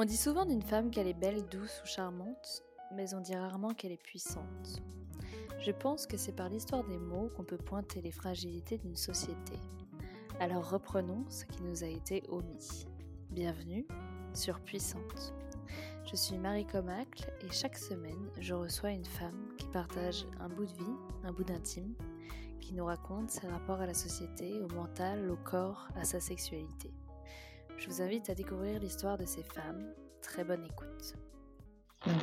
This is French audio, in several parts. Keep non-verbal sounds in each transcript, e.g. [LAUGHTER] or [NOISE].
On dit souvent d'une femme qu'elle est belle, douce ou charmante, mais on dit rarement qu'elle est puissante. Je pense que c'est par l'histoire des mots qu'on peut pointer les fragilités d'une société. Alors reprenons ce qui nous a été omis. Bienvenue sur Puissante. Je suis Marie Comacle et chaque semaine, je reçois une femme qui partage un bout de vie, un bout d'intime, qui nous raconte ses rapports à la société, au mental, au corps, à sa sexualité. Je vous invite à découvrir l'histoire de ces femmes. Très bonne écoute.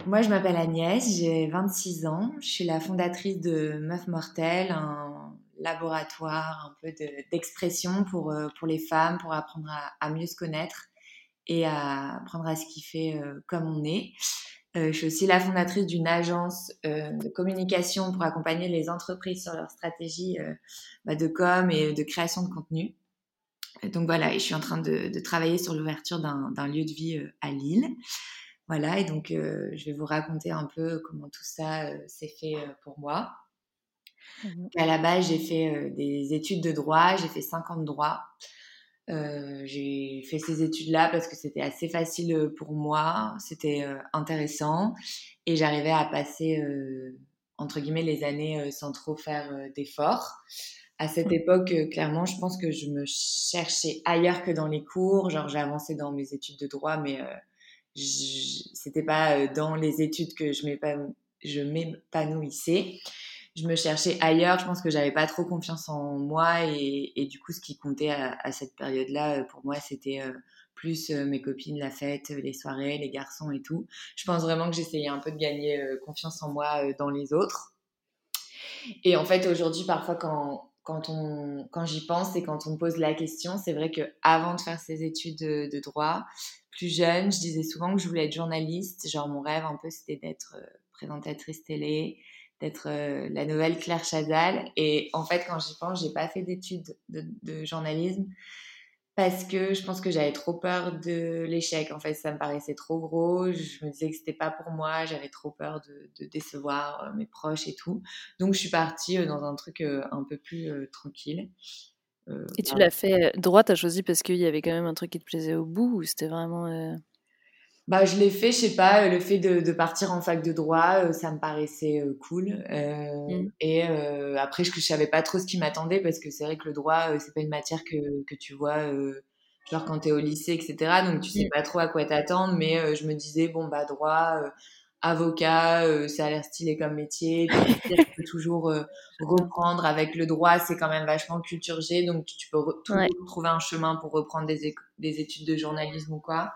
moi, je m'appelle Agnès, j'ai 26 ans. Je suis la fondatrice de Meuf Mortelle, un laboratoire un peu d'expression pour, euh, pour les femmes, pour apprendre à, mieux se connaître et à apprendre à se kiffer euh, comme on est. Euh, je suis aussi la fondatrice d'une agence de communication pour accompagner les entreprises sur leur stratégie bah, de com et de création de contenu donc voilà, et je suis en train de, travailler sur l'ouverture d'un lieu de vie euh, à Lille. Voilà, et donc euh, je vais vous raconter un peu comment tout ça euh, s'est fait pour moi. Mmh à la base, j'ai fait des études de droit, j'ai fait 5 ans de droit. j'ai fait ces études-là parce que c'était assez facile pour moi, c'était intéressant et j'arrivais à passer, entre guillemets, les années sans trop faire d'efforts à cette époque, euh, clairement, je pense que je me cherchais ailleurs que dans les cours. Genre, j'ai avancé dans mes études de droit, mais euh, c'était pas euh, dans les études que je m'épanouissais. Je me cherchais ailleurs. Je pense que j'avais pas trop confiance en moi et, et du coup, ce qui comptait à, à cette période-là, pour moi, c'était euh, plus mes copines, la fête, les soirées, les garçons et tout. Je pense vraiment que j'essayais un peu de gagner confiance en moi dans les autres. Et en fait, aujourd'hui, parfois, quand, quand, on, quand j'y pense et quand on me pose la question, c'est vrai que avant de faire ces études de, droit, plus jeune, je disais souvent que je voulais être journaliste. Genre, mon rêve un peu, c'était d'être euh, présentatrice télé, d'être euh, la nouvelle Claire Chazal. Et en fait, quand j'y pense, j'ai pas fait d'études de, de, journalisme parce que je pense que j'avais trop peur de l'échec. En fait, ça me paraissait trop gros. Je me disais que c'était pas pour moi. J'avais trop peur de, décevoir euh, mes proches et tout. Donc, je suis partie euh, dans un truc euh, un peu plus tranquille. et tu l'as fait droit, as choisi parce qu'il y avait quand même un truc qui te plaisait au bout ou c'était vraiment. Bah, je l'ai fait, je sais pas, le fait de, de, partir en fac de droit, ça me paraissait cool. Mmh. Et après, je, je savais pas trop ce qui m'attendait parce que c'est vrai que le droit, c'est pas une matière que, que tu vois, genre quand tu es au lycée, etc. Donc tu sais mmh. pas trop à quoi t'attendre, mais je me disais, bon, bah, droit, avocat, ça a l'air stylé comme métier. Tu peux toujours reprendre avec le droit, c'est quand même vachement culture G, donc tu, peux toujours trouver un chemin pour reprendre des, des études de journalisme ou quoi.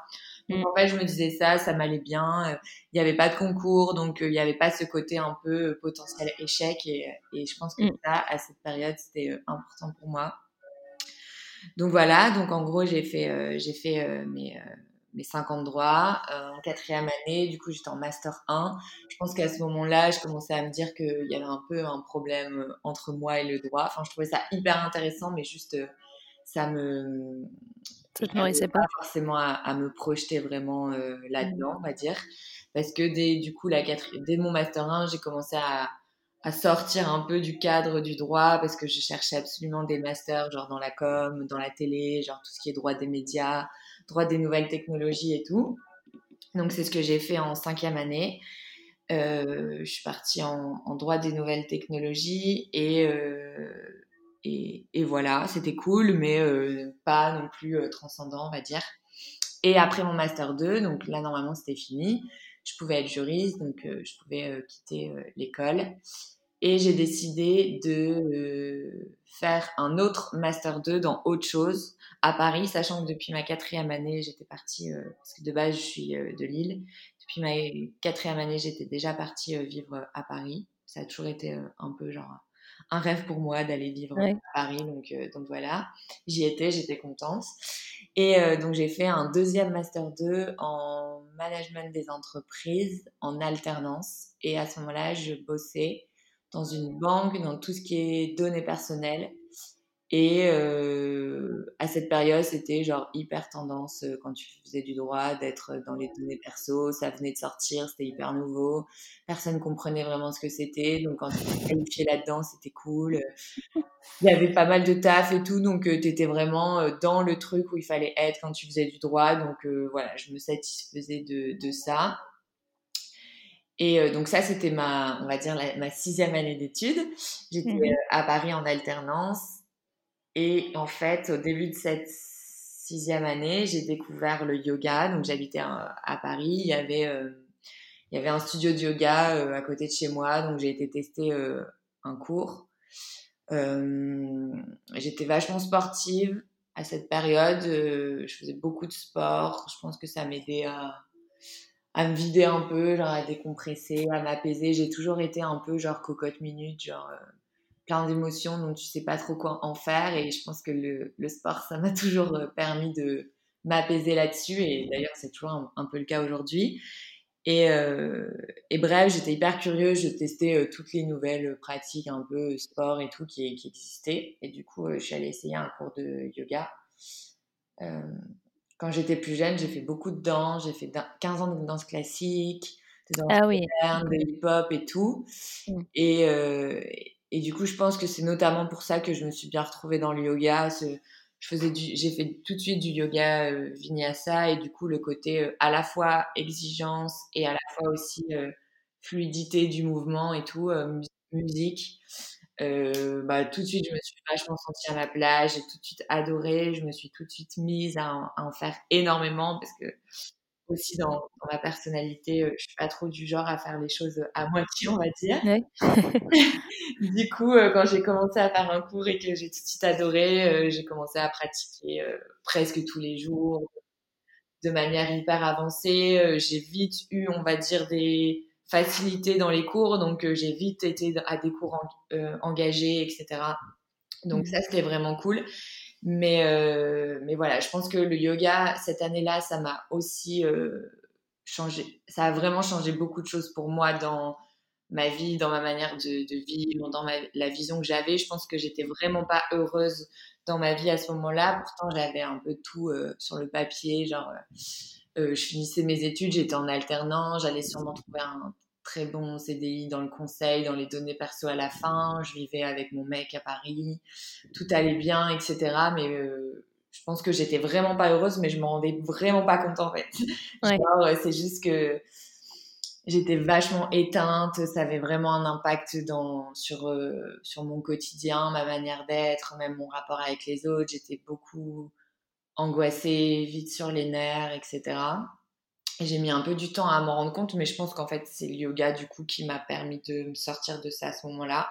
Donc en fait, je me disais ça, ça m'allait bien. Euh, il n'y avait pas de concours, donc euh, il n'y avait pas ce côté un peu euh, potentiel échec. Et, et je pense que mm. ça, à cette période, c'était important pour moi. Donc voilà, donc en gros, j'ai fait, j'ai fait mes, mes 5 ans de droit en quatrième année. Du coup, j'étais en master 1. Je pense qu'à ce moment-là, je commençais à me dire qu'il y avait un peu un problème entre moi et le droit. Enfin, je trouvais ça hyper intéressant, mais juste ça me ça pas. forcément à, me projeter vraiment euh, là-dedans, on va dire. Parce que dès, du coup, la dès mon Master 1, j'ai commencé à, à, sortir un peu du cadre du droit parce que je cherchais absolument des masters, genre dans la com, dans la télé, genre tout ce qui est droit des médias, droit des nouvelles technologies et tout. Donc, c'est ce que j'ai fait en cinquième année. Euh, je suis partie en, en, droit des nouvelles technologies et euh, et, voilà, c'était cool, mais euh, pas non plus euh, transcendant, on va dire. Et après mon master 2, donc là normalement c'était fini, je pouvais être juriste, donc euh, je pouvais quitter l'école. Et j'ai décidé de faire un autre master 2 dans autre chose à Paris, sachant que depuis ma quatrième année, j'étais partie, parce que de base je suis de Lille, depuis ma quatrième année, j'étais déjà partie vivre à Paris. Ça a toujours été un peu genre un rêve pour moi d'aller vivre à Paris. Donc, euh, donc voilà, j'y étais, j'étais contente. Et euh, donc j'ai fait un deuxième master 2 en management des entreprises en alternance. Et à ce moment-là, je bossais dans une banque, dans tout ce qui est données personnelles. Et euh, à cette période, c'était genre hyper tendance euh, quand tu faisais du droit d'être dans les données perso. Ça venait de sortir, c'était hyper nouveau. Personne comprenait vraiment ce que c'était. Donc quand tu qualifié là-dedans, c'était cool. Il y avait pas mal de taf et tout. Donc euh, tu étais vraiment dans le truc où il fallait être quand tu faisais du droit. Donc voilà, je me satisfaisais de, de ça. Et donc ça, c'était ma, on va dire, ma sixième année d'études. J'étais mmh à Paris en alternance et en fait, au début de cette sixième année, j'ai découvert le yoga. Donc, j'habitais à, Paris. Il y avait, euh, il y avait un studio de yoga euh, à côté de chez moi. Donc, j'ai été tester euh, un cours. J'étais vachement sportive à cette période. je faisais beaucoup de sport. Je pense que ça m'aidait à, à me vider un peu, genre à décompresser, à m'apaiser. J'ai toujours été un peu genre cocotte minute, genre plein d'émotions, donc tu sais pas trop quoi en faire. Et je pense que le, le sport, ça m'a [LAUGHS] toujours euh, permis de m'apaiser là-dessus. Et d'ailleurs, c'est toujours un, peu le cas aujourd'hui. Et, euh, et, bref, j'étais hyper curieuse, je testais euh, toutes les nouvelles pratiques un peu sport et tout qui, qui existaient. Et du coup, je suis allée essayer un cours de yoga. quand j'étais plus jeune, j'ai fait beaucoup de danse, j'ai fait 15 ans de danse classique, de danse ah oui. de hip-hop et tout. Mmh. Et, et du coup, je pense que c'est notamment pour ça que je me suis bien retrouvée dans le yoga. Je faisais j'ai fait tout de suite du yoga euh, vinyasa et du coup, le côté euh, à la fois exigence et à la fois aussi euh, fluidité du mouvement et tout, musique. bah, tout de suite, je me suis vachement sentie à ma place, j'ai tout de suite adoré, je me suis tout de suite mise à en, à en faire énormément parce que aussi dans, dans, ma personnalité, je suis pas trop du genre à faire les choses à moitié, on va dire. [LAUGHS] du coup, quand j'ai commencé à faire un cours et que j'ai tout de suite adoré, j'ai commencé à pratiquer presque tous les jours de manière hyper avancée. j'ai vite eu, on va dire, des facilités dans les cours, donc j'ai vite été à des cours engagés, etc. Donc mmh. ça, c'était vraiment cool. Mais, euh, mais voilà, je pense que le yoga, cette année-là, ça m'a aussi euh, changé. Ça a vraiment changé beaucoup de choses pour moi dans ma vie, dans ma manière de, de vivre, dans la vision que j'avais. Je pense que j'étais vraiment pas heureuse dans ma vie à ce moment-là. Pourtant, j'avais un peu tout euh, sur le papier. Genre, je finissais mes études, j'étais en alternance, j'allais sûrement trouver un très bon CDI dans le conseil, dans les données perso à la fin. Je vivais avec mon mec à Paris. Tout allait bien, etc. Mais euh, je pense que j'étais vraiment pas heureuse, mais je m'en rendais vraiment pas compte en fait. [LAUGHS] Euh, c'est juste que j'étais vachement éteinte. Ça avait vraiment un impact dans, sur, euh, sur mon quotidien, ma manière d'être, même mon rapport avec les autres. J'étais beaucoup angoissée, vite sur les nerfs, etc. J'ai mis un peu du temps à m'en rendre compte, mais je pense qu'en fait, c'est le yoga du coup qui m'a permis de me sortir de ça à ce moment-là.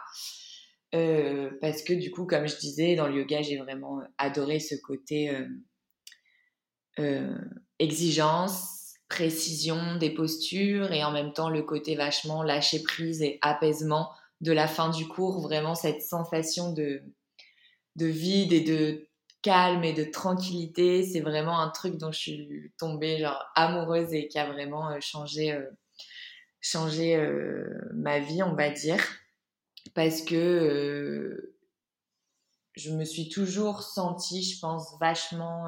Euh, parce que du coup, comme je disais, dans le yoga, j'ai vraiment adoré ce côté euh, euh, exigence, précision des postures et en même temps le côté vachement lâcher prise et apaisement de la fin du cours. Vraiment cette sensation de, de vide et de calme et de tranquillité. C'est vraiment un truc dont je suis tombée genre amoureuse et qui a vraiment euh, changé, euh, changé euh, ma vie, on va dire. Parce que je me suis toujours sentie, je pense, vachement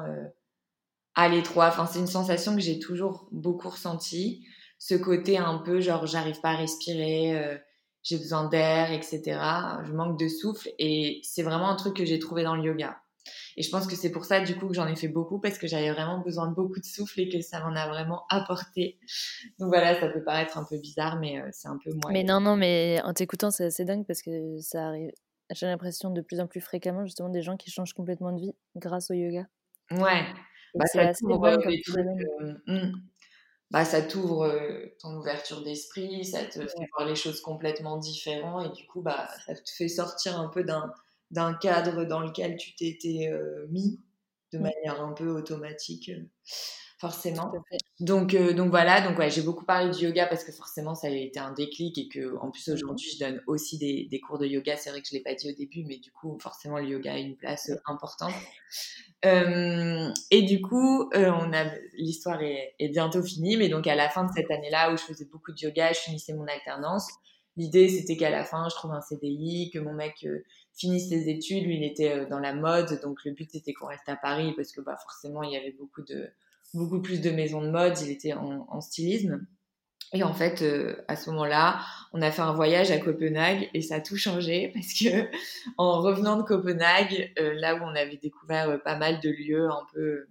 à l'étroit. Enfin, c'est une sensation que j'ai toujours beaucoup ressentie. Ce côté un peu genre j'arrive pas à respirer, j'ai besoin d'air, etc. Je manque de souffle et c'est vraiment un truc que j'ai trouvé dans le yoga. Et je pense que c'est pour ça, du coup, que j'en ai fait beaucoup parce que j'avais vraiment besoin de beaucoup de souffle et que ça m'en a vraiment apporté. Donc voilà, ça peut paraître un peu bizarre, mais euh, c'est un peu moi. Mais non, non, mais en t'écoutant, c'est assez dingue parce que ça arrive. J'ai l'impression de plus en plus fréquemment, justement, des gens qui changent complètement de vie grâce au yoga. Ouais. Bah, ça t'ouvre euh, hmm. bah, ça t'ouvre euh, ton ouverture d'esprit, ça te fait voir les choses complètement différentes et du coup, bah, ça te fait sortir un peu d'un d'un cadre dans lequel tu t'étais euh, mis de manière un peu automatique, euh, forcément. Donc, euh, donc voilà, donc ouais, j'ai beaucoup parlé du yoga parce que forcément ça a été un déclic et que en plus aujourd'hui je donne aussi des, des cours de yoga. C'est vrai que je l'ai pas dit au début, mais du coup forcément le yoga a une place importante. et du coup, on a l'histoire est, est, bientôt finie, mais donc à la fin de cette année-là où je faisais beaucoup de yoga, je finissais mon alternance l'idée c'était qu'à la fin je trouve un CDI, que mon mec finisse ses études. Lui, il était dans la mode, donc le but c'était qu'on reste à Paris parce que bah forcément il y avait beaucoup de beaucoup plus de maisons de mode. Il était en, stylisme. Et en fait, euh, à ce moment-là, on a fait un voyage à Copenhague et ça a tout changé [LAUGHS] parce que en revenant de Copenhague, euh, là où on avait découvert euh, pas mal de lieux un peu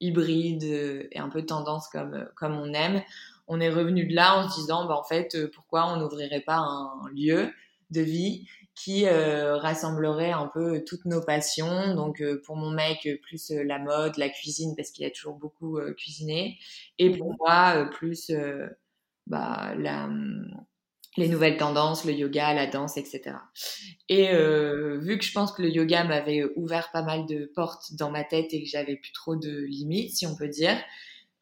hybrides et un peu tendance comme comme on aime, on est revenu de là en se disant bah en fait pourquoi on n'ouvrirait pas un lieu de vie qui rassemblerait un peu toutes nos passions. Donc pour mon mec plus la mode, la cuisine parce qu'il a toujours beaucoup cuisiné et pour mmh moi plus bah, la, les nouvelles tendances, le yoga, la danse, etc. Et euh, vu que je pense que le yoga m'avait ouvert pas mal de portes dans ma tête et que j'avais plus trop de limites, si on peut dire, euh,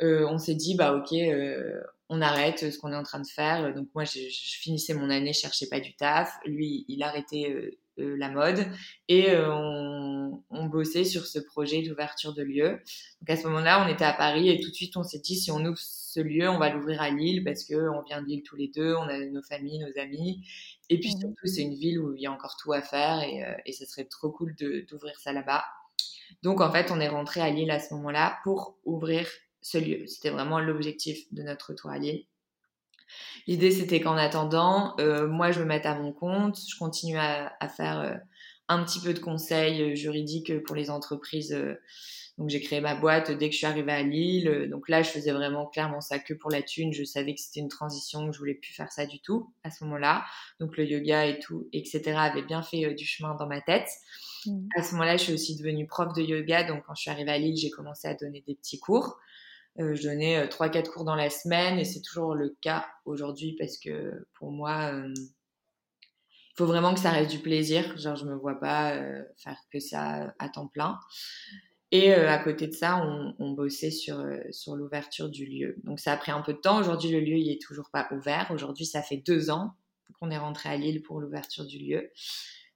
on s'est dit bah ok, euh, on arrête ce qu'on est en train de faire. Donc moi, je, je, finissais mon année, je cherchais pas du taf. Lui, il arrêtait euh, euh, la mode et euh, on, on, bossait sur ce projet d'ouverture de lieu. Donc à ce moment-là, on était à Paris et tout de suite, on s'est dit si on ouvre ce lieu, on va l'ouvrir à Lille parce que on vient de Lille tous les deux, on a nos familles, nos amis. Et puis mmh surtout, c'est une ville où il y a encore tout à faire et, euh, et ce serait trop cool d'ouvrir ça là-bas. Donc en fait, on est rentré à Lille à ce moment-là pour ouvrir ce lieu. C'était vraiment l'objectif de notre retour à Lille. L'idée, c'était qu'en attendant, euh, moi, je me mette à mon compte, je continue à, à faire euh, un petit peu de conseils euh, juridiques pour les entreprises. Euh. donc, j'ai créé ma boîte dès que je suis arrivée à Lille. Donc là, je faisais vraiment clairement ça que pour la thune. Je savais que c'était une transition, que je voulais plus faire ça du tout à ce moment-là. Donc, le yoga et tout, etc., avait bien fait du chemin dans ma tête. Mmh. À ce moment-là, je suis aussi devenue prof de yoga. Donc, quand je suis arrivée à Lille, j'ai commencé à donner des petits cours. Euh, je donnais 3-4 euh, cours dans la semaine et c'est toujours le cas aujourd'hui parce que pour moi, il euh, faut vraiment que ça reste du plaisir. Genre, je me vois pas faire que ça à temps plein. Et à côté de ça, on, on bossait sur, sur l'ouverture du lieu. Donc ça a pris un peu de temps. Aujourd'hui, le lieu, il est toujours pas ouvert. Aujourd'hui, ça fait deux ans qu'on est rentré à Lille pour l'ouverture du lieu.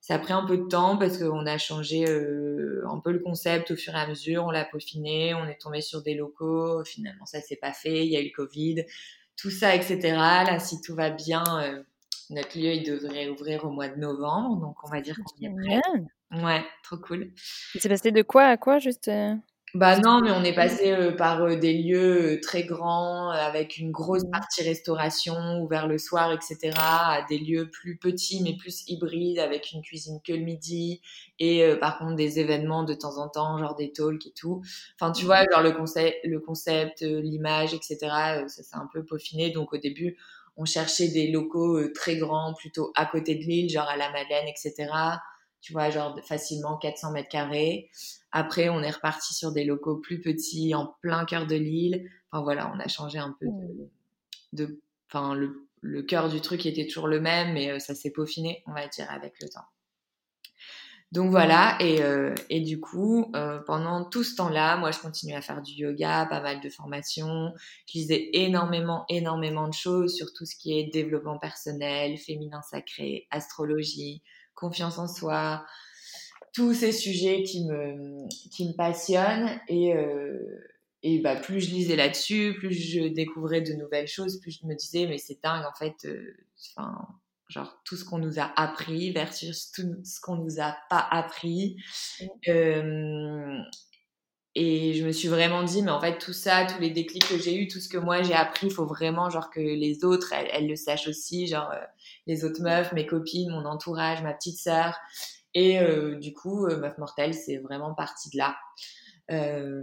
Ça a pris un peu de temps parce qu'on a changé euh, un peu le concept au fur et à mesure, on l'a peaufiné, on est tombé sur des locaux, finalement ça s'est pas fait, il y a eu le Covid, tout ça, etc. Là, si tout va bien, euh, notre lieu il devrait ouvrir au mois de novembre, donc on va dire qu'on y est prêt. Ouais, trop cool. C'est passé de quoi à quoi juste euh bah non, mais on est passé euh, par euh, des lieux euh, très grands, avec une grosse mmh. partie restauration, ouvert le soir, etc., à des lieux plus petits, mais plus hybrides, avec une cuisine que le midi, et par contre des événements de temps en temps, genre des talks et tout. Enfin, tu vois, mmh. genre le concept, le concept l'image, etc., ça s'est un peu peaufiné. Donc au début, on cherchait des locaux très grands, plutôt à côté de l'île, genre à la Madeleine, etc., tu vois, genre facilement 400 mètres carrés. Après, on est reparti sur des locaux plus petits, en plein cœur de l'île. Enfin voilà, on a changé un peu de, enfin le, le cœur du truc était toujours le même, mais euh, ça s'est peaufiné, on va dire, avec le temps. Donc voilà, et, euh, et du coup, euh, pendant tout ce temps-là, moi, je continuais à faire du yoga, pas mal de formations. Je lisais énormément, énormément de choses sur tout ce qui est développement personnel, féminin sacré, astrologie, confiance en soi, tous ces sujets qui me, qui me passionnent. Et, euh, et bah, plus je lisais là-dessus, plus je découvrais de nouvelles choses, plus je me disais, mais c'est dingue, en fait, euh, genre tout ce qu'on nous a appris versus tout ce qu'on nous a pas appris. Euh, et je me suis vraiment dit, mais en fait, tout ça, tous les déclics que j'ai eu, tout ce que moi j'ai appris, il faut vraiment genre que les autres, elles, le sachent aussi, genre euh, les autres meufs, mes copines, mon entourage, ma petite sœur. Et euh, du coup, euh, Meuf Mortelle, c'est vraiment parti de là.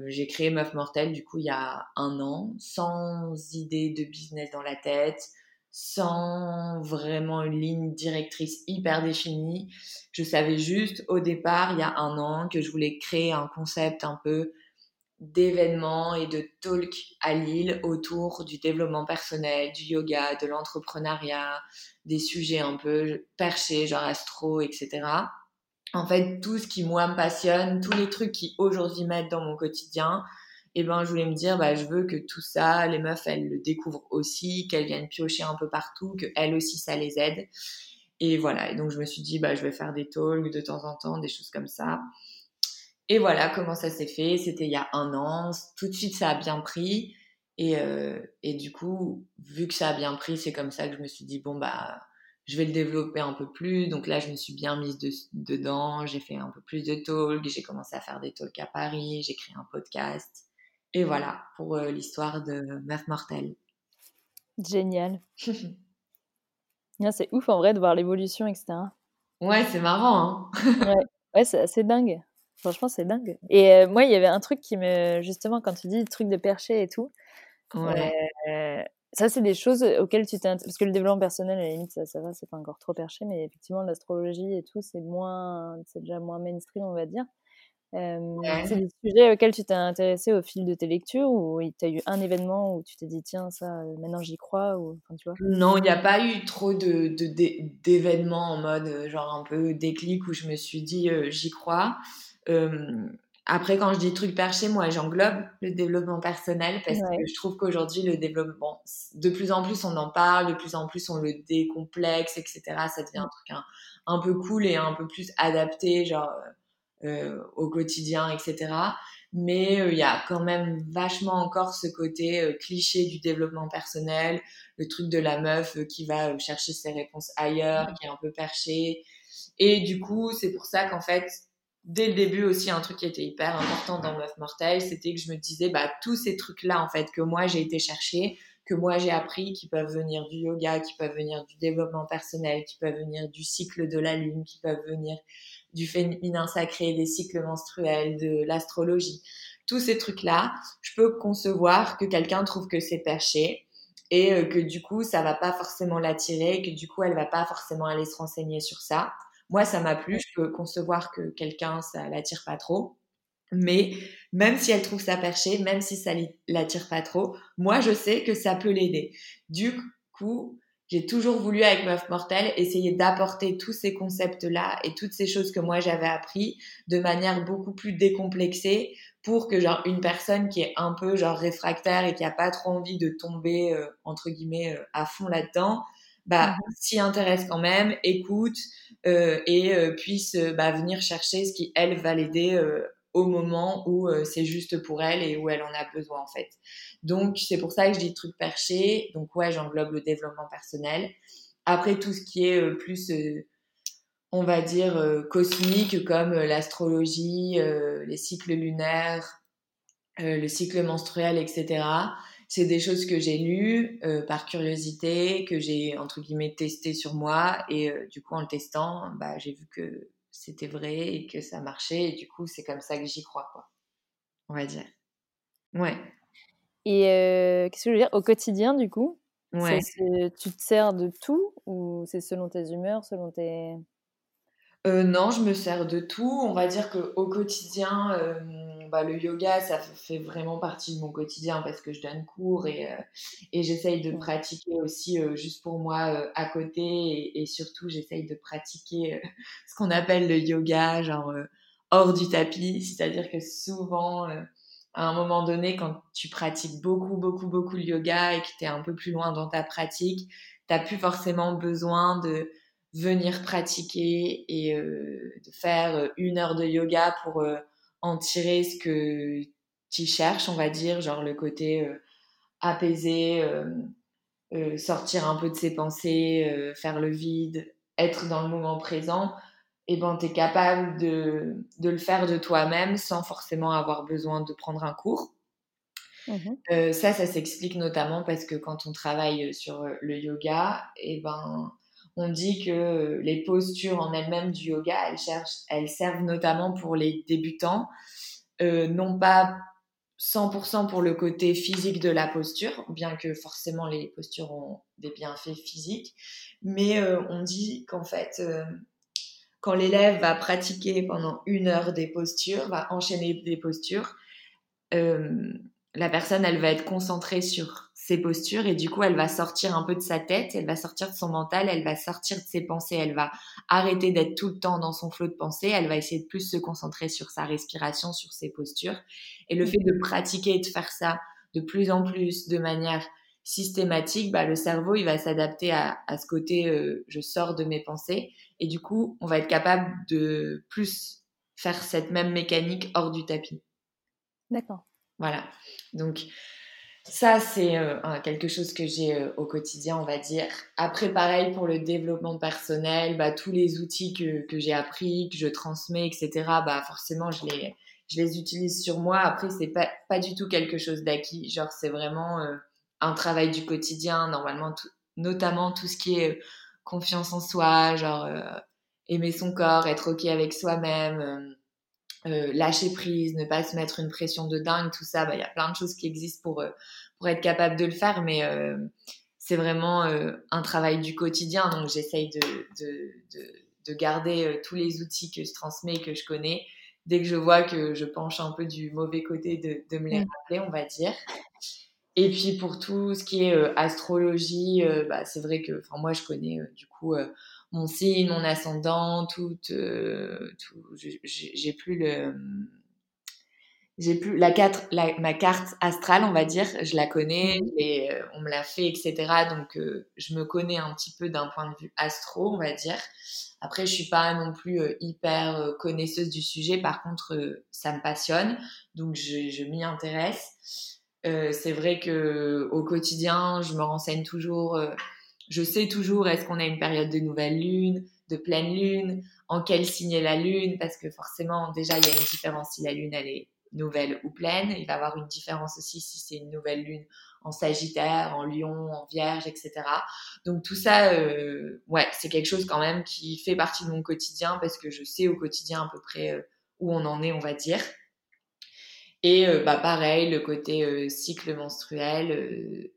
j'ai créé Meuf Mortelle, du coup, il y a un an, sans idée de business dans la tête, sans vraiment une ligne directrice hyper définie. Je savais juste au départ, il y a un an, que je voulais créer un concept un peu d'événements et de talks à Lille autour du développement personnel, du yoga, de l'entrepreneuriat, des sujets un peu perchés, genre astro, etc. En fait, tout ce qui moi me passionne, tous les trucs qui aujourd'hui m'aident dans mon quotidien, eh ben je voulais me dire bah je veux que tout ça, les meufs elles le découvrent aussi, qu'elles viennent piocher un peu partout, que elles aussi ça les aide. Et voilà, et donc je me suis dit bah je vais faire des talks de temps en temps, des choses comme ça. Et voilà comment ça s'est fait. C'était il y a un an. Tout de suite, ça a bien pris. Et, euh, et du coup, vu que ça a bien pris, c'est comme ça que je me suis dit, bon, bah, je vais le développer un peu plus. Donc là, je me suis bien mise dedans. J'ai fait un peu plus de talks. J'ai commencé à faire des talks à Paris. J'ai créé un podcast. Et voilà pour euh, l'histoire de Meuf Mortelle. Génial. [LAUGHS] c'est ouf en vrai de voir l'évolution, etc. Ouais, c'est marrant. Hein ouais, c'est assez dingue. Franchement, c'est dingue. Et euh, moi, il y avait un truc qui me. Justement, quand tu dis truc de percher et tout. Ouais. Euh, ça, c'est des choses auxquelles tu t'intéresses. Parce que le développement personnel, à la limite, ça, ça va, c'est pas encore trop perché, mais effectivement, l'astrologie et tout, c'est moins. C'est déjà moins mainstream, on va dire. C'est des sujets auxquels tu t'es intéressé au fil de tes lectures ou tu as eu un événement où tu t'es dit tiens ça euh, maintenant j'y crois ou enfin, tu vois? Non, il n'y a pas eu trop de, d'événements en mode euh, genre un peu déclic où je me suis dit euh, j'y crois. Après quand je dis truc perché, moi j'englobe le développement personnel parce que je trouve qu'aujourd'hui le développement de plus en plus on en parle, de plus en plus on le décomplexe etc. Ça devient un truc un, un peu cool et un peu plus adapté genre euh, au quotidien, etc. Mais euh, il y a quand même vachement encore ce côté euh, cliché du développement personnel, le truc de la meuf qui va chercher ses réponses ailleurs, qui est un peu perché. Et du coup, c'est pour ça qu'en fait, dès le début aussi, un truc qui était hyper important dans Meuf Mortelle, c'était que je me disais, bah, tous ces trucs-là, en fait, que moi j'ai été chercher, que moi j'ai appris, qui peuvent venir du yoga, qui peuvent venir du développement personnel, qui peuvent venir du cycle de la lune, qui peuvent venir du féminin sacré, des cycles menstruels, de l'astrologie. Tous ces trucs-là, je peux concevoir que quelqu'un trouve que c'est perché et euh, que du coup, ça va pas forcément l'attirer, que du coup, elle va pas forcément aller se renseigner sur ça. Moi, ça m'a plu, je peux concevoir que quelqu'un, ça l'attire pas trop. Mais même si elle trouve ça perché, même si ça l'attire pas trop, moi, je sais que ça peut l'aider. Du coup, j'ai toujours voulu avec Meuf Mortelle essayer d'apporter tous ces concepts-là et toutes ces choses que moi j'avais appris de manière beaucoup plus décomplexée pour que genre une personne qui est un peu genre réfractaire et qui a pas trop envie de tomber euh, entre guillemets euh, à fond là-dedans, bah mmh s'y intéresse quand même, écoute euh, et puisse bah, venir chercher ce qui elle va l'aider au moment où euh, c'est juste pour elle et où elle en a besoin en fait. Donc c'est pour ça que je dis truc perché. Donc ouais, j'englobe le développement personnel. Après tout ce qui est euh, plus, euh, on va dire cosmique comme l'astrologie, les cycles lunaires, le cycle menstruel, etc. C'est des choses que j'ai lues par curiosité, que j'ai entre guillemets testé sur moi et du coup en le testant, bah, j'ai vu que c'était vrai et que ça marchait. Et du coup, c'est comme ça que j'y crois, quoi. On va dire. Ouais. Et euh, qu'est-ce que je veux dire? Au quotidien, du coup, ouais. tu te sers de tout ou c'est selon tes humeurs, selon tes... Euh, non, je me sers de tout. On va dire qu'au quotidien, euh, bah, le yoga, ça fait vraiment partie de mon quotidien parce que je donne cours et, euh, et j'essaye de pratiquer aussi juste pour moi à côté et, et surtout j'essaye de pratiquer [LAUGHS] ce qu'on appelle le yoga, genre hors du tapis. C'est-à-dire que souvent, à un moment donné, quand tu pratiques beaucoup, beaucoup, beaucoup le yoga et que tu es un peu plus loin dans ta pratique, tu plus forcément besoin de venir pratiquer et euh, de faire euh, une heure de yoga pour euh, en tirer ce que tu cherches, on va dire, genre le côté apaisé, sortir un peu de ses pensées, faire le vide, être dans le moment présent, et eh ben tu es capable de, de, le faire de toi-même sans forcément avoir besoin de prendre un cours. Mmh ça, ça s'explique notamment parce que quand on travaille sur le yoga, et eh ben on dit que les postures en elles-mêmes du yoga, elles, servent notamment pour les débutants, euh, non pas 100% pour le côté physique de la posture, bien que forcément les postures ont des bienfaits physiques, mais euh, on dit qu'en fait, euh, quand l'élève va pratiquer pendant une heure des postures, va enchaîner des postures, la personne, elle va être concentrée sur ses postures et du coup elle va sortir un peu de sa tête, elle va sortir de son mental, elle va sortir de ses pensées, elle va arrêter d'être tout le temps dans son flot de pensée, elle va essayer de plus se concentrer sur sa respiration, sur ses postures. Et le fait de pratiquer et de faire ça de plus en plus de manière systématique, bah, le cerveau il va s'adapter à, ce côté euh, je sors de mes pensées et du coup on va être capable de plus faire cette même mécanique hors du tapis. D'accord. Voilà. Donc Ça, c'est euh, quelque chose que j'ai euh, au quotidien, on va dire. Après, pareil, pour le développement personnel, bah, tous les outils que, que j'ai appris, que je transmets, etc., bah, forcément, je les, je les utilise sur moi. Après, c'est pas, pas du tout quelque chose d'acquis. Genre, c'est vraiment euh, un travail du quotidien, normalement, notamment tout ce qui est confiance en soi, genre aimer son corps, être OK avec soi-même. Euh, lâcher prise, ne pas se mettre une pression de dingue, tout ça, bah, il y a plein de choses qui existent pour, euh, pour être capable de le faire, mais euh, c'est vraiment un travail du quotidien, donc j'essaye de, de, de, de, garder tous les outils que je transmets et que je connais. Dès que je vois que je penche un peu du mauvais côté, de, de me les mmh. rappeler, on va dire. Et puis pour tout ce qui est astrologie, bah, c'est vrai que moi je connais du coup mon signe, mon ascendant, tout, euh, tout j'ai plus le j'ai plus la, carte, ma carte astrale, on va dire, je la connais, mmh. et euh, on me l'a fait, etc. Donc, euh, je me connais un petit peu d'un point de vue astro, on va dire. Après, je suis pas non plus hyper connaisseuse du sujet. Par contre, ça me passionne, donc je, je m'y intéresse. C'est vrai que au quotidien, je me renseigne toujours je sais toujours est-ce qu'on a une période de nouvelle lune, de pleine lune, en quel signe est la lune, parce que forcément, déjà, il y a une différence si la lune, elle est nouvelle ou pleine. Il va y avoir une différence aussi si c'est une nouvelle lune en Sagittaire, en Lion, en Vierge, etc. Donc tout ça, euh, ouais, c'est quelque chose quand même qui fait partie de mon quotidien parce que je sais au quotidien à peu près euh, où on en est, on va dire. Et euh, bah pareil, le côté cycle menstruel,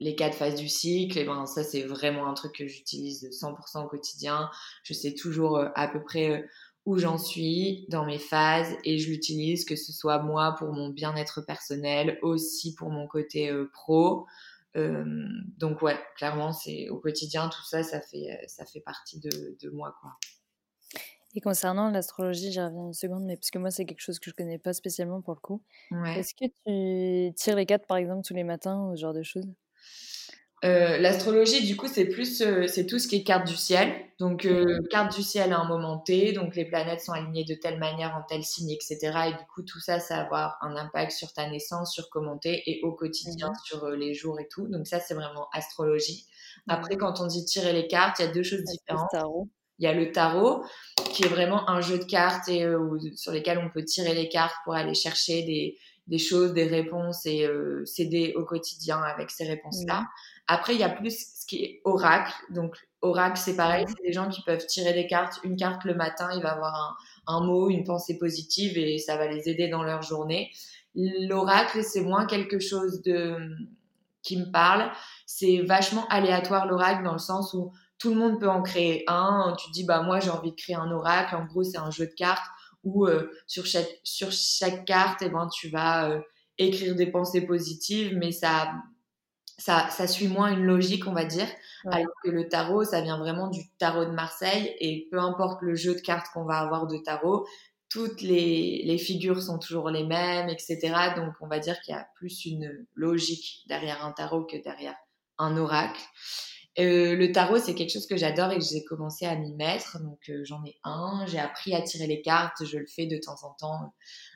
les quatre phases du cycle, et ben ça c'est vraiment un truc que j'utilise 100% au quotidien. Je sais toujours euh, à peu près euh, où j'en suis dans mes phases et je l'utilise que ce soit moi pour mon bien-être personnel, aussi pour mon côté euh, pro. donc ouais, clairement c'est au quotidien tout ça, ça fait ça fait partie de, de moi quoi. Et concernant l'astrologie, j'y reviens une seconde, mais parce que moi, c'est quelque chose que je connais pas spécialement pour le coup. Est-ce que tu tires les cartes, par exemple, tous les matins ou ce genre de choses? Euh, l'astrologie, du coup, c'est plus, euh, c'est tout ce qui est carte du ciel. Donc, euh, carte du ciel à un moment T, donc les planètes sont alignées de telle manière en tel signe, etc. Et du coup, tout ça, ça va avoir un impact sur ta naissance, sur comment t'es et au quotidien, sur les jours et tout. Donc ça, c'est vraiment astrologie. Après, quand on dit tirer les cartes, il y a deux choses différentes. Il y a le tarot, qui est vraiment un jeu de cartes et sur lesquels on peut tirer les cartes pour aller chercher des, des choses, des réponses et s'aider au quotidien avec ces réponses-là. Après, il y a plus ce qui est oracle. Donc, oracle, c'est pareil, c'est des gens qui peuvent tirer des cartes. Une carte le matin, il va avoir un, mot, une pensée positive et ça va les aider dans leur journée. L'oracle, c'est moins quelque chose de qui me parle. C'est vachement aléatoire l'oracle dans le sens où tout le monde peut en créer un. Tu dis, bah moi j'ai envie de créer un oracle. En gros, c'est un jeu de cartes où euh, sur, chaque, sur chaque carte, eh ben, tu vas euh, écrire des pensées positives, mais ça ça, ça suit moins une logique, on va dire, alors que le tarot, ça vient vraiment du tarot de Marseille, et peu importe le jeu de cartes qu'on va avoir de tarot, toutes les, les, figures sont toujours les mêmes, etc. Donc, on va dire qu'il y a plus une logique derrière un tarot que derrière un oracle. Euh, le tarot, c'est quelque chose que j'adore et que j'ai commencé à m'y mettre. Donc, euh, j'en ai un. J'ai appris à tirer les cartes. Je le fais de temps en temps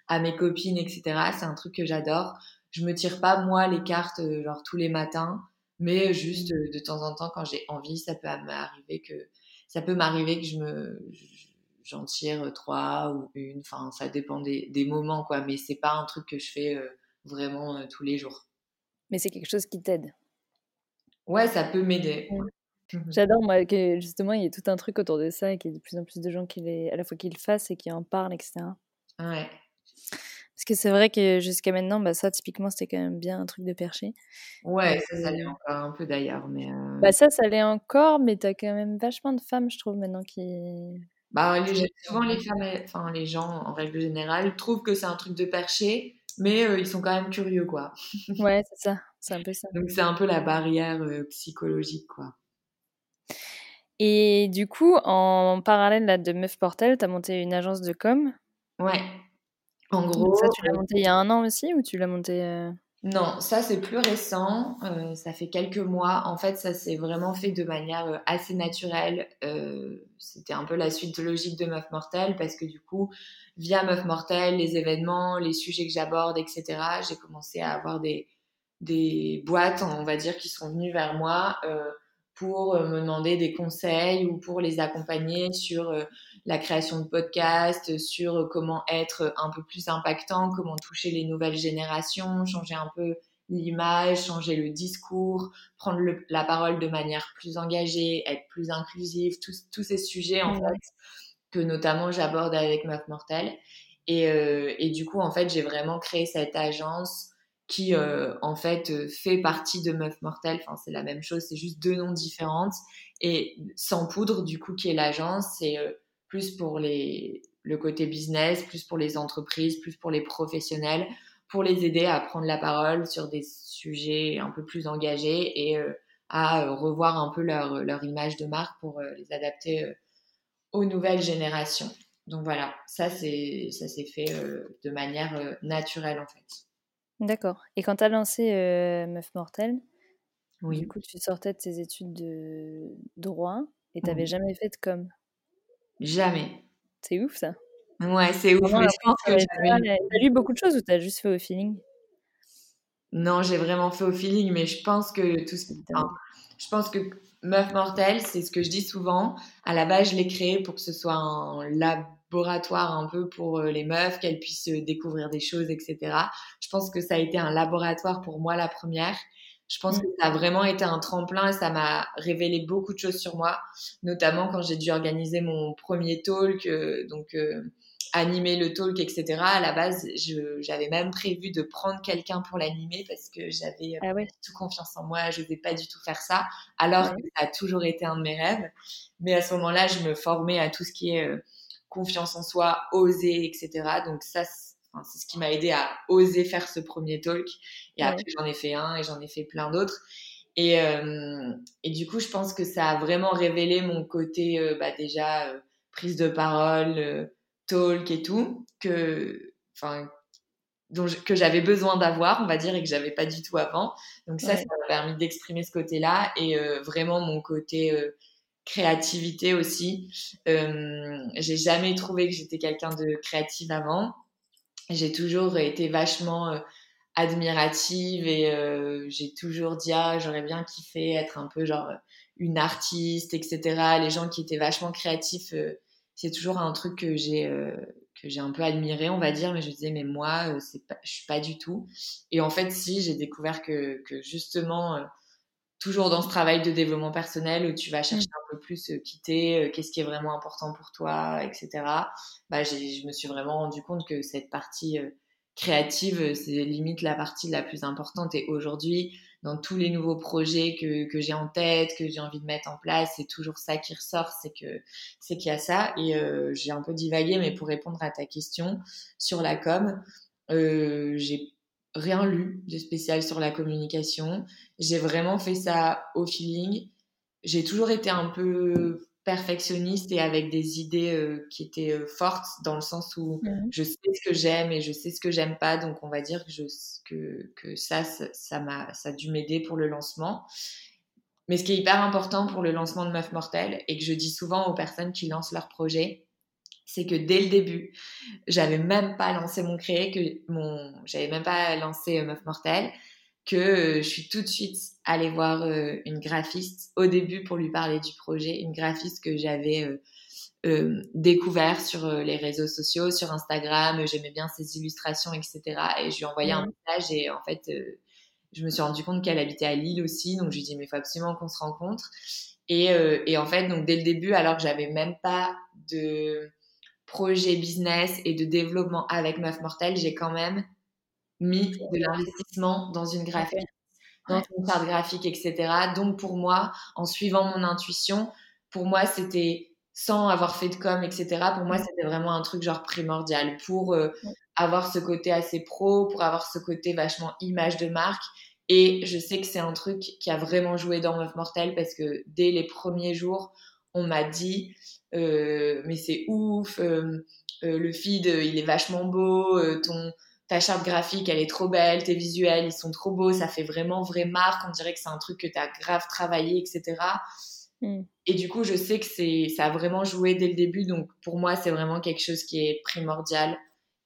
à mes copines, etc. C'est un truc que j'adore je me tire pas moi les cartes euh, genre tous les matins, mais juste euh, de temps en temps quand j'ai envie, ça peut m'arriver que ça peut m'arriver que je me j'en tire trois ou une, enfin ça dépend des, des moments quoi, mais c'est pas un truc que je fais euh, vraiment tous les jours. Mais c'est quelque chose qui t'aide. Ouais, ça peut m'aider. Mmh. J'adore moi que justement il y ait tout un truc autour de ça et qu'il y ait de plus en plus de gens qui les, à la fois qui le fassent et qui en parlent, etc. Ouais. Parce que c'est vrai que jusqu'à maintenant, bah, ça, typiquement, c'était quand même bien un truc de perché. Ouais, ça, ça l'est encore un peu d'ailleurs. Mais euh Bah, ça, ça l'est encore, mais t'as quand même vachement de femmes, je trouve, maintenant qui. Bah, les, souvent, les femmes, enfin, les gens, en règle générale, trouvent que c'est un truc de perché, mais euh, ils sont quand même curieux, quoi. ouais, c'est ça. C'est un peu ça. Donc, c'est un peu la barrière euh, psychologique, quoi. Et du coup, en parallèle là, de Meuf Portel, t'as monté une agence de com? Ouais. En gros. Ça, tu l'as monté il y a un an aussi ou tu l'as monté. Euh non, ça c'est plus récent, euh, ça fait quelques mois. En fait, ça s'est vraiment fait de manière euh, assez naturelle. C'était un peu la suite logique de Meuf Mortelle parce que du coup, via Meuf Mortelle, les événements, les sujets que j'aborde, etc., j'ai commencé à avoir des, des boîtes, on va dire, qui sont venues vers moi pour me demander des conseils ou pour les accompagner sur la création de podcasts, sur comment être un peu plus impactant, comment toucher les nouvelles générations, changer un peu l'image, changer le discours, prendre la parole de manière plus engagée, être plus inclusive, tous, ces sujets en fait que notamment j'aborde avec Meuf Mortel. Et, euh, et, du coup, en fait, j'ai vraiment créé cette agence qui, euh, en fait, euh, fait partie de Meuf Mortel. Enfin, c'est la même chose, c'est juste deux noms différents. Et Sans Poudre, du coup, qui est l'agence, c'est plus pour les, le côté business, plus pour les entreprises, plus pour les professionnels pour les aider à prendre la parole sur des sujets un peu plus engagés et euh, à euh, revoir un peu leur, leur, image de marque pour euh, les adapter aux nouvelles générations. Donc voilà, ça c'est ça s'est fait de manière naturelle en fait. D'accord. Et quand tu as lancé Meuf Mortel, oui. du coup tu sortais de tes études de droit et tu n'avais jamais fait de com Jamais. C'est ouf ça. Ouais, c'est ouf. Mais je pense que T'as lu beaucoup de choses ou t'as juste fait au feeling? Non, j'ai vraiment fait au feeling, mais je pense que tout ce... je pense que Meuf Mortelle, c'est ce que je dis souvent. À la base, je l'ai créé pour que ce soit un laboratoire un peu pour euh, les meufs, qu'elles puissent euh, découvrir des choses, etc. Je pense que ça a été un laboratoire pour moi la première. Je pense mmh. que ça a vraiment été un tremplin et ça m'a révélé beaucoup de choses sur moi, notamment quand j'ai dû organiser mon premier talk. Euh, donc, animer le talk, etc. À la base, j'avais même prévu de prendre quelqu'un pour l'animer parce que j'avais euh, ah tout confiance en moi, je n'osais pas du tout faire ça, alors que ça a toujours été un de mes rêves. Mais à ce moment-là, je me formais à tout ce qui est euh, confiance en soi, oser, etc. Donc ça, c'est ce qui m'a aidé à oser faire ce premier talk. Et après, j'en ai fait un et j'en ai fait plein d'autres. Et, euh, et, du coup, je pense que ça a vraiment révélé mon côté, bah, déjà, prise de parole, talk et tout, que, dont que j'avais besoin d'avoir, on va dire, et que j'avais pas du tout avant. Donc ça, ça m'a permis d'exprimer ce côté-là et euh, vraiment mon côté euh, créativité aussi. Euh, j'ai jamais trouvé que j'étais quelqu'un de créative avant. J'ai toujours été vachement admirative et j'ai toujours dit ah j'aurais bien kiffé être un peu genre une artiste, etc. Les gens qui étaient vachement créatifs c'est toujours un truc que j'ai euh, que j'ai un peu admiré, on va dire, mais je disais mais moi euh, c'est pas, je suis pas du tout. Et en fait si j'ai découvert que, que justement euh, toujours dans ce travail de développement personnel où tu vas chercher mmh. un peu plus quitter, qu'est-ce qui est vraiment important pour toi, etc. Bah je me suis vraiment rendu compte que cette partie créative c'est limite la partie la plus importante. Et aujourd'hui dans tous les nouveaux projets que, que j'ai en tête, que j'ai envie de mettre en place, c'est toujours ça qui ressort, c'est que c'est qu'il y a ça. Et euh, j'ai un peu divagué, mais pour répondre à ta question sur la com, euh, j'ai rien lu de spécial sur la communication. J'ai vraiment fait ça au feeling. J'ai toujours été un peu perfectionniste et avec des idées euh, qui étaient euh, fortes dans le sens où mmh. je sais ce que j'aime et je sais ce que j'aime pas donc on va dire que, je, que, que ça ça m'a ça, a dû m'aider pour le lancement mais ce qui est hyper important pour le lancement de Meuf Mortel et que je dis souvent aux personnes qui lancent leur projet c'est que dès le début j'avais même pas lancé mon créé que mon j'avais même pas lancé euh, Meuf Mortel que euh, je suis tout de suite allée voir euh, une graphiste au début pour lui parler du projet, une graphiste que j'avais euh, découvert sur les réseaux sociaux, sur Instagram, j'aimais bien ses illustrations, etc. Et je lui ai envoyé un message et en fait, je me suis rendu compte qu'elle habitait à Lille aussi, donc je lui ai dit mais il faut absolument qu'on se rencontre. Et, et, en fait, donc dès le début, alors que j'avais même pas de projet business et de développement avec Meuf Mortel, j'ai quand même mis de l'investissement dans une graphique, dans une charte graphique, etc. Donc pour moi, en suivant mon intuition, pour moi c'était sans avoir fait de com, etc. Pour moi c'était vraiment un truc genre primordial pour euh, avoir ce côté assez pro, pour avoir ce côté vachement image de marque. Et je sais que c'est un truc qui a vraiment joué dans Meuf Mortel parce que dès les premiers jours, on m'a dit mais c'est ouf, euh, le feed il est vachement beau, ton ta charte graphique, elle est trop belle, tes visuels, ils sont trop beaux, ça fait vraiment vraie marque, on dirait que c'est un truc que tu as grave travaillé, etc. Hmm. Et du coup, je sais que c'est, ça a vraiment joué dès le début, donc pour moi, c'est vraiment quelque chose qui est primordial.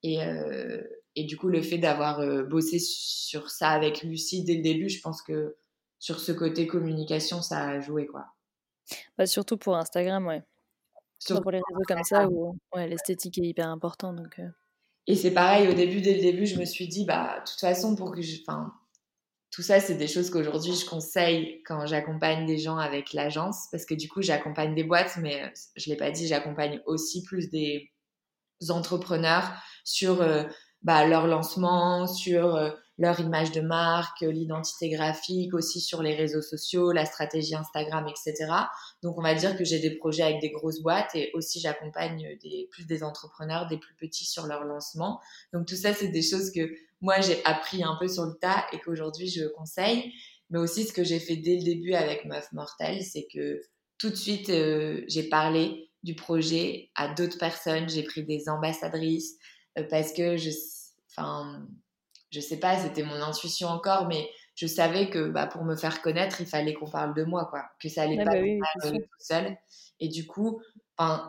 Et, euh, et, du coup, le fait d'avoir bossé sur ça avec Lucie dès le début, je pense que sur ce côté communication, ça a joué, quoi. Bah, surtout pour Instagram, ouais. Surtout pour les réseaux comme ça où ouais, l'esthétique est hyper importante. Donc, Et c'est pareil, au début, dès le début, je me suis dit, bah, de toute façon, pour que je. Enfin, tout ça, c'est des choses qu'aujourd'hui, je conseille quand j'accompagne des gens avec l'agence, parce que du coup, j'accompagne des boîtes, mais je ne l'ai pas dit, j'accompagne aussi plus des entrepreneurs sur bah, leur lancement, sur leur image de marque, l'identité graphique, aussi sur les réseaux sociaux, la stratégie Instagram, etc. Donc, on va dire que j'ai des projets avec des grosses boîtes et aussi j'accompagne des, plus des entrepreneurs, des plus petits sur leur lancement. Donc, tout ça, c'est des choses que moi, j'ai appris un peu sur le tas et qu'aujourd'hui, je conseille. Mais aussi, ce que j'ai fait dès le début avec Meuf Mortel, c'est que tout de suite, euh, j'ai parlé du projet à d'autres personnes. J'ai pris des ambassadrices euh, parce que je, enfin, je sais pas, c'était mon intuition encore, mais je savais que bah, pour me faire connaître, il fallait qu'on parle de moi, quoi, que ça allait pas bah oui, tout seul. Et du coup,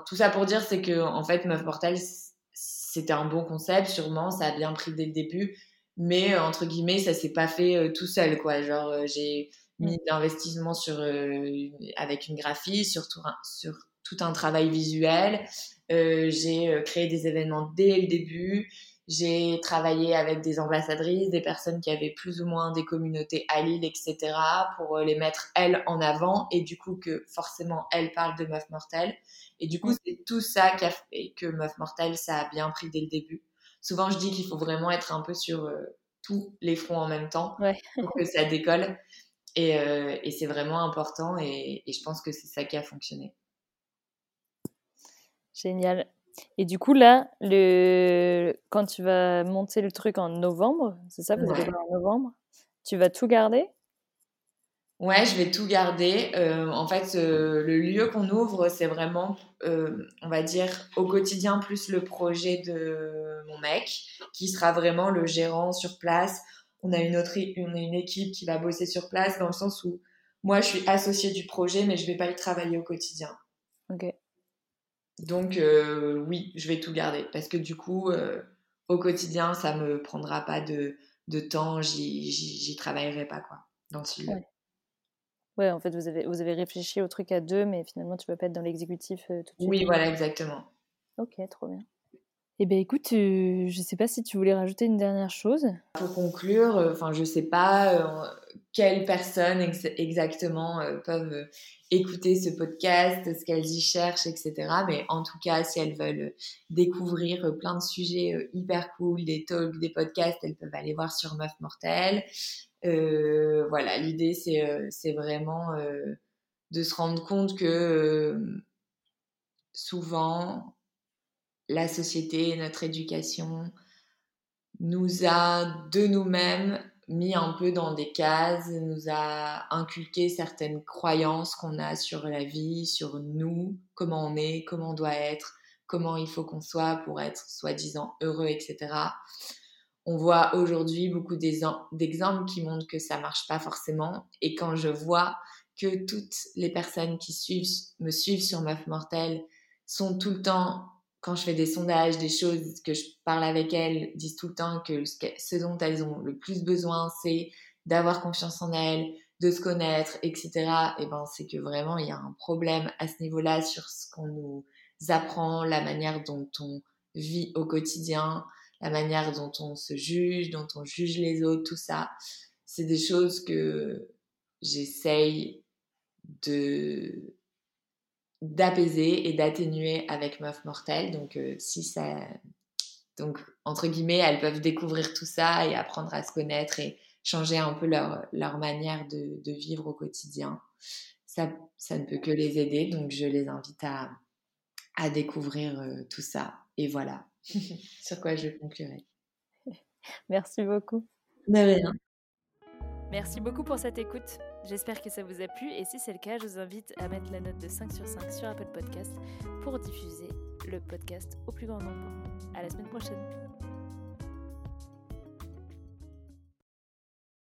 tout ça pour dire, c'est que en fait, Meuf Mortel, c'était un bon concept, sûrement, ça a bien pris dès le début, mais entre guillemets, ça s'est pas fait euh, tout seul, quoi. Genre, euh, j'ai mmh. mis d'investissement sur euh, avec une graphie, sur tout, sur tout un travail visuel. j'ai créé des événements dès le début. J'ai travaillé avec des ambassadrices, des personnes qui avaient plus ou moins des communautés à Lille, etc., pour les mettre, elles, en avant, et du coup que forcément, elles parlent de Meuf Mortelle. Et du coup, mm. c'est tout ça qui a fait que Meuf Mortelle, ça a bien pris dès le début. Souvent, je dis qu'il faut vraiment être un peu sur euh, tous les fronts en même temps pour que ça décolle. Et, euh, et c'est vraiment important, et, et je pense que c'est ça qui a fonctionné. Génial. Et du coup, là, le... quand tu vas monter le truc en novembre, c'est ça, vous allez en novembre, tu vas tout garder? Ouais, je vais tout garder. Euh, en fait, euh, le lieu qu'on ouvre, c'est vraiment, euh, on va dire, au quotidien, plus le projet de mon mec, qui sera vraiment le gérant sur place. On a une autre, on a une équipe qui va bosser sur place, dans le sens où moi, je suis associée du projet, mais je vais pas y travailler au quotidien. Ok. Donc euh, oui, je vais tout garder parce que du coup, euh, au quotidien, ça me prendra pas de, de temps, j'y travaillerai pas quoi dans ce Ouais. ouais. en fait, vous avez, vous avez réfléchi au truc à deux, mais finalement, tu vas pas être dans l'exécutif euh, tout de suite. Oui, voilà, exactement. Ok, trop bien. Eh bien, écoute, je ne sais pas si tu voulais rajouter une dernière chose. Pour conclure, enfin, je sais pas quelles personnes exactement peuvent écouter ce podcast, ce qu'elles y cherchent, etc. Mais en tout cas, si elles veulent découvrir euh, plein de sujets euh, hyper cool, des talks, des podcasts, elles peuvent aller voir sur Meuf Mortelle. Euh, voilà, l'idée, c'est vraiment de se rendre compte que souvent, la société, notre éducation nous a de nous-mêmes mis un peu dans des cases, nous a inculqué certaines croyances qu'on a sur la vie, sur nous, comment on est, comment on doit être, comment il faut qu'on soit pour être soi-disant heureux, etc. On voit aujourd'hui beaucoup d'exemples qui montrent que ça marche pas forcément. Et quand je vois que toutes les personnes qui me suivent sur Meuf Mortel sont tout le temps quand je fais des sondages, des choses que je parle avec elles, disent tout le temps que ce dont elles ont le plus besoin, c'est d'avoir confiance en elles, de se connaître, etc. Et ben, c'est que vraiment, il y a un problème à ce niveau-là sur ce qu'on nous apprend, la manière dont on vit au quotidien, la manière dont on se juge, dont on juge les autres, tout ça. C'est des choses que j'essaye de d'apaiser et d'atténuer avec Meuf Mortelle. Donc, euh, si ça. Donc, entre guillemets, elles peuvent découvrir tout ça et apprendre à se connaître et changer un peu leur, leur manière de, de, vivre au quotidien. Ça, ça ne peut que les aider. Donc, je les invite à, à découvrir euh, tout ça. Et voilà [LAUGHS] sur quoi je conclurai. Merci beaucoup. De rien. Merci beaucoup pour cette écoute. J'espère que ça vous a plu et si c'est le cas, je vous invite à mettre la note de 5 sur 5 sur Apple Podcast pour diffuser le podcast au plus grand nombre. À la semaine prochaine.